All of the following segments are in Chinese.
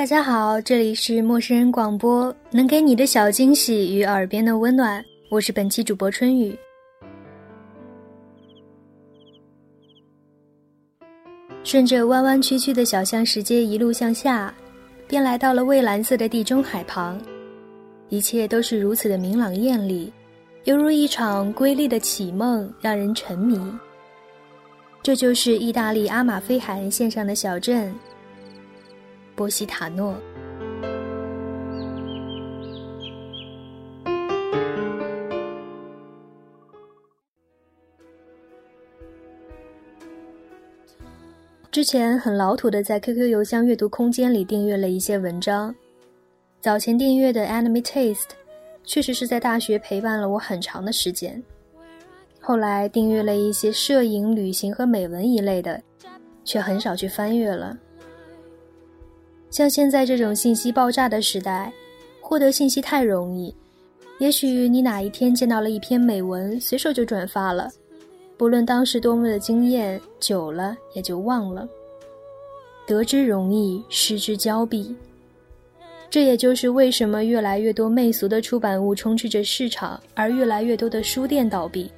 大家好，这里是陌生人广播，能给你的小惊喜与耳边的温暖，我是本期主播春雨。顺着弯弯曲曲的小巷石阶一路向下，便来到了蔚蓝色的地中海旁，一切都是如此的明朗艳丽，犹如一场瑰丽的绮梦，让人沉迷。这就是意大利阿马菲海岸线上的小镇波西塔诺。之前很老土的在 QQ 邮箱阅读空间里订阅了一些文章，早前订阅的 Anime Taste，确实是在大学陪伴了我很长的时间。后来订阅了一些摄影、旅行和美文一类的，却很少去翻阅了。像现在这种信息爆炸的时代，获得信息太容易，也许你哪一天见到了一篇美文，随手就转发了。不论当时多么的惊艳，久了也就忘了。得之容易，失之交臂。这也就是为什么越来越多媚俗的出版物充斥着市场，而越来越多的书店倒闭，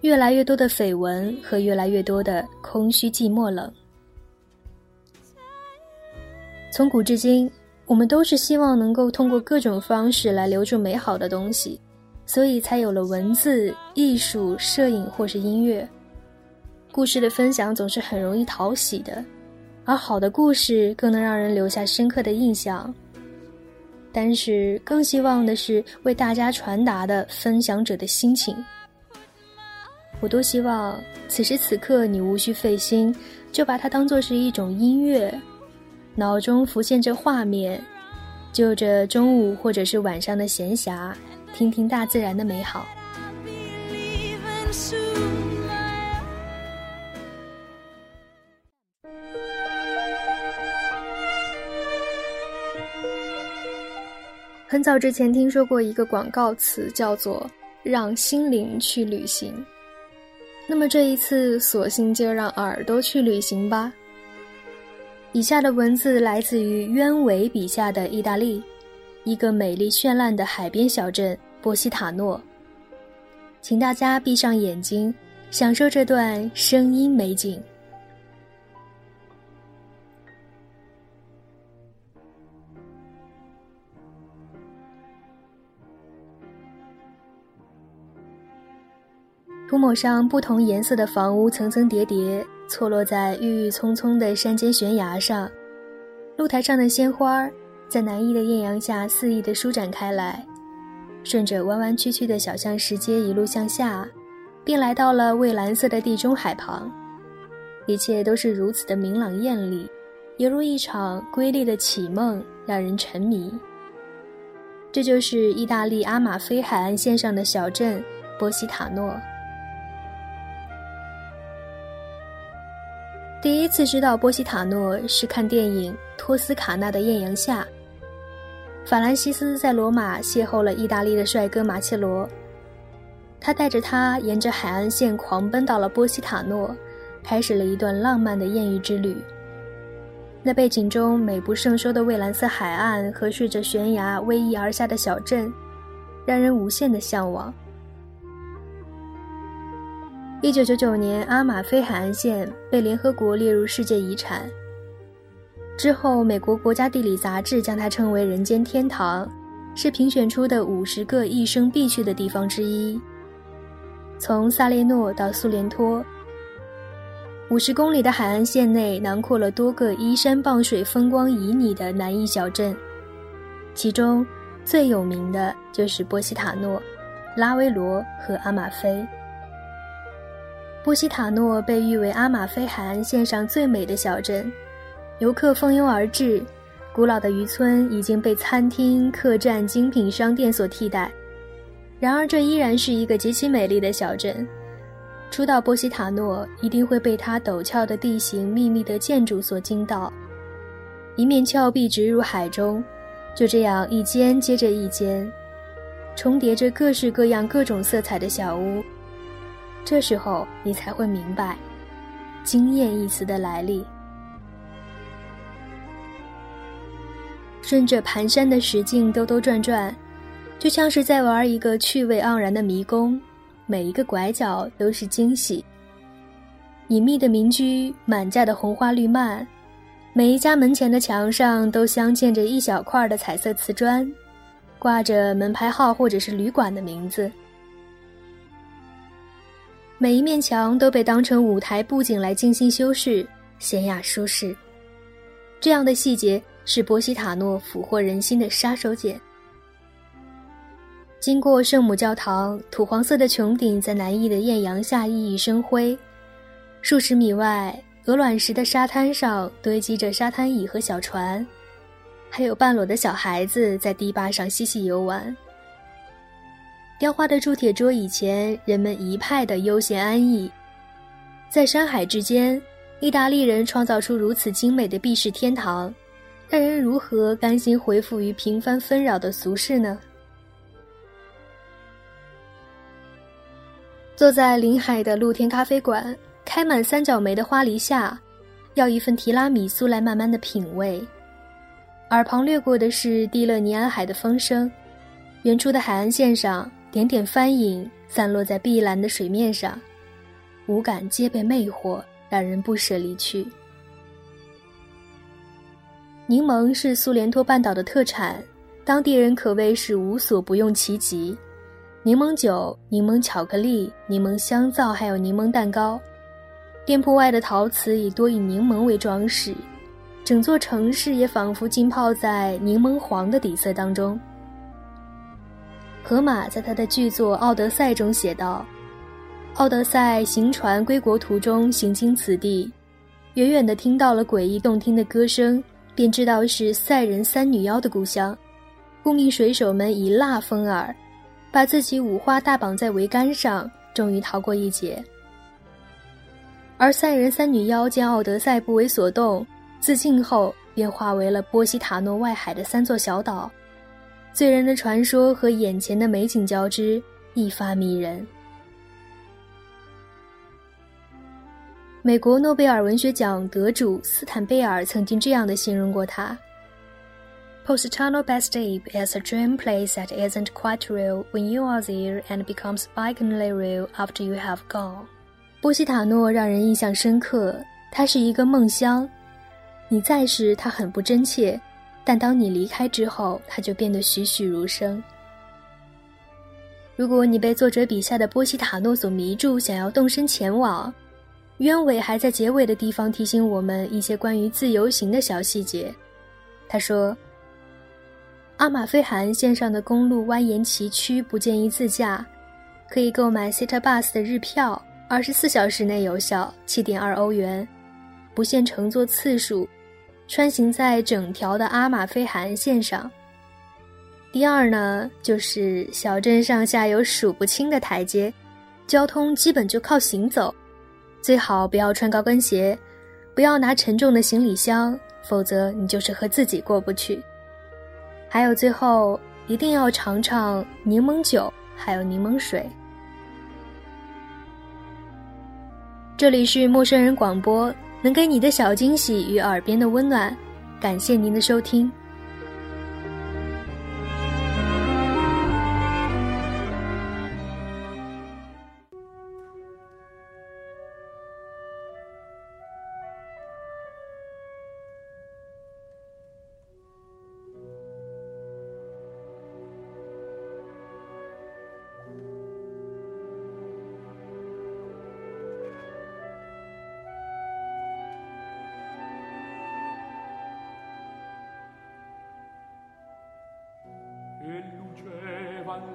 越来越多的绯闻和越来越多的空虚寂寞冷。从古至今，我们都是希望能够通过各种方式来留住美好的东西。所以才有了文字、艺术、摄影或是音乐。故事的分享总是很容易讨喜的，而好的故事更能让人留下深刻的印象。但是更希望的是为大家传达的分享者的心情。我多希望此时此刻你无需费心，就把它当做是一种音乐，脑中浮现着画面，就着中午或者是晚上的闲暇。听听大自然的美好。很早之前听说过一个广告词，叫做“让心灵去旅行”。那么这一次，索性就让耳朵去旅行吧。以下的文字来自于鸢尾笔下的意大利。一个美丽绚烂的海边小镇波西塔诺，请大家闭上眼睛，享受这段声音美景。涂抹上不同颜色的房屋，层层叠叠，错落在郁郁葱葱的山间悬崖上，露台上的鲜花在南翼的艳阳下肆意地舒展开来，顺着弯弯曲曲的小巷石阶一路向下，便来到了蔚蓝色的地中海旁。一切都是如此的明朗艳丽，犹如一场瑰丽的绮梦，让人沉迷。这就是意大利阿马菲海岸线上的小镇波西塔诺。第一次知道波西塔诺是看电影《托斯卡纳的艳阳下》。法兰西斯在罗马邂逅了意大利的帅哥马切罗，他带着她沿着海岸线狂奔到了波西塔诺，开始了一段浪漫的艳遇之旅。那背景中美不胜收的蔚蓝色海岸和顺着悬崖逶迤而下的小镇，让人无限的向往。一九九九年，阿马菲海岸线被联合国列入世界遗产。之后，美国国家地理杂志将它称为“人间天堂”，是评选出的五十个一生必去的地方之一。从萨列诺到苏联托，五十公里的海岸线内囊括了多个依山傍水、风光旖旎的南翼小镇，其中最有名的就是波西塔诺、拉维罗和阿马菲。波西塔诺被誉为阿马菲海岸线上最美的小镇。游客蜂拥而至，古老的渔村已经被餐厅、客栈、精品商店所替代。然而，这依然是一个极其美丽的小镇。初到波西塔诺，一定会被它陡峭的地形、密密的建筑所惊到。一面峭壁直入海中，就这样一间接着一间，重叠着各式各样、各种色彩的小屋。这时候，你才会明白“惊艳”一词的来历。顺着盘山的石径兜兜转转，就像是在玩一个趣味盎然的迷宫，每一个拐角都是惊喜。隐秘的民居，满架的红花绿蔓，每一家门前的墙上都镶嵌着一小块的彩色瓷砖，挂着门牌号或者是旅馆的名字。每一面墙都被当成舞台布景来精心修饰，娴雅舒适。这样的细节是波西塔诺俘获人心的杀手锏。经过圣母教堂，土黄色的穹顶在南翼的艳阳下熠熠生辉。数十米外，鹅卵石的沙滩上堆积着沙滩椅和小船，还有半裸的小孩子在堤坝上嬉戏游玩。雕花的铸铁桌以前，人们一派的悠闲安逸。在山海之间，意大利人创造出如此精美的避世天堂，让人如何甘心回复于平凡纷扰的俗世呢？坐在临海的露天咖啡馆。开满三角梅的花梨下，要一份提拉米苏来慢慢的品味。耳旁掠过的是蒂勒尼安海的风声，远处的海岸线上，点点帆影散落在碧蓝的水面上，五感皆被魅惑，让人不舍离去。柠檬是苏联托半岛的特产，当地人可谓是无所不用其极。柠檬酒、柠檬巧克力、柠檬香皂，还有柠檬蛋糕。店铺外的陶瓷以多以柠檬为装饰，整座城市也仿佛浸泡在柠檬黄的底色当中。荷马在他的剧作《奥德赛》中写道：“奥德赛行船归国途中，行经此地，远远的听到了诡异动听的歌声，便知道是赛人三女妖的故乡。故命水手们以蜡封耳，把自己五花大绑在桅杆上，终于逃过一劫。”而赛人三女妖见奥德赛不为所动，自尽后便化为了波西塔诺外海的三座小岛。醉人的传说和眼前的美景交织，一发迷人。美国诺贝尔文学奖得主斯坦贝尔曾经这样的形容过他：“Postano Bastille is a dream place that isn't quite real when you are there and becomes benignly real after you have gone。”波西塔诺让人印象深刻，它是一个梦乡。你在时，它很不真切；但当你离开之后，它就变得栩栩如生。如果你被作者笔下的波西塔诺所迷住，想要动身前往，鸢尾还在结尾的地方提醒我们一些关于自由行的小细节。他说：“阿马菲海岸线上的公路蜿蜒崎岖，不建议自驾，可以购买 City Bus 的日票。”二十四小时内有效，七点二欧元，不限乘坐次数，穿行在整条的阿马菲海岸线上。第二呢，就是小镇上下有数不清的台阶，交通基本就靠行走，最好不要穿高跟鞋，不要拿沉重的行李箱，否则你就是和自己过不去。还有最后，一定要尝尝柠檬酒，还有柠檬水。这里是陌生人广播，能给你的小惊喜与耳边的温暖，感谢您的收听。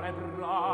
parlerà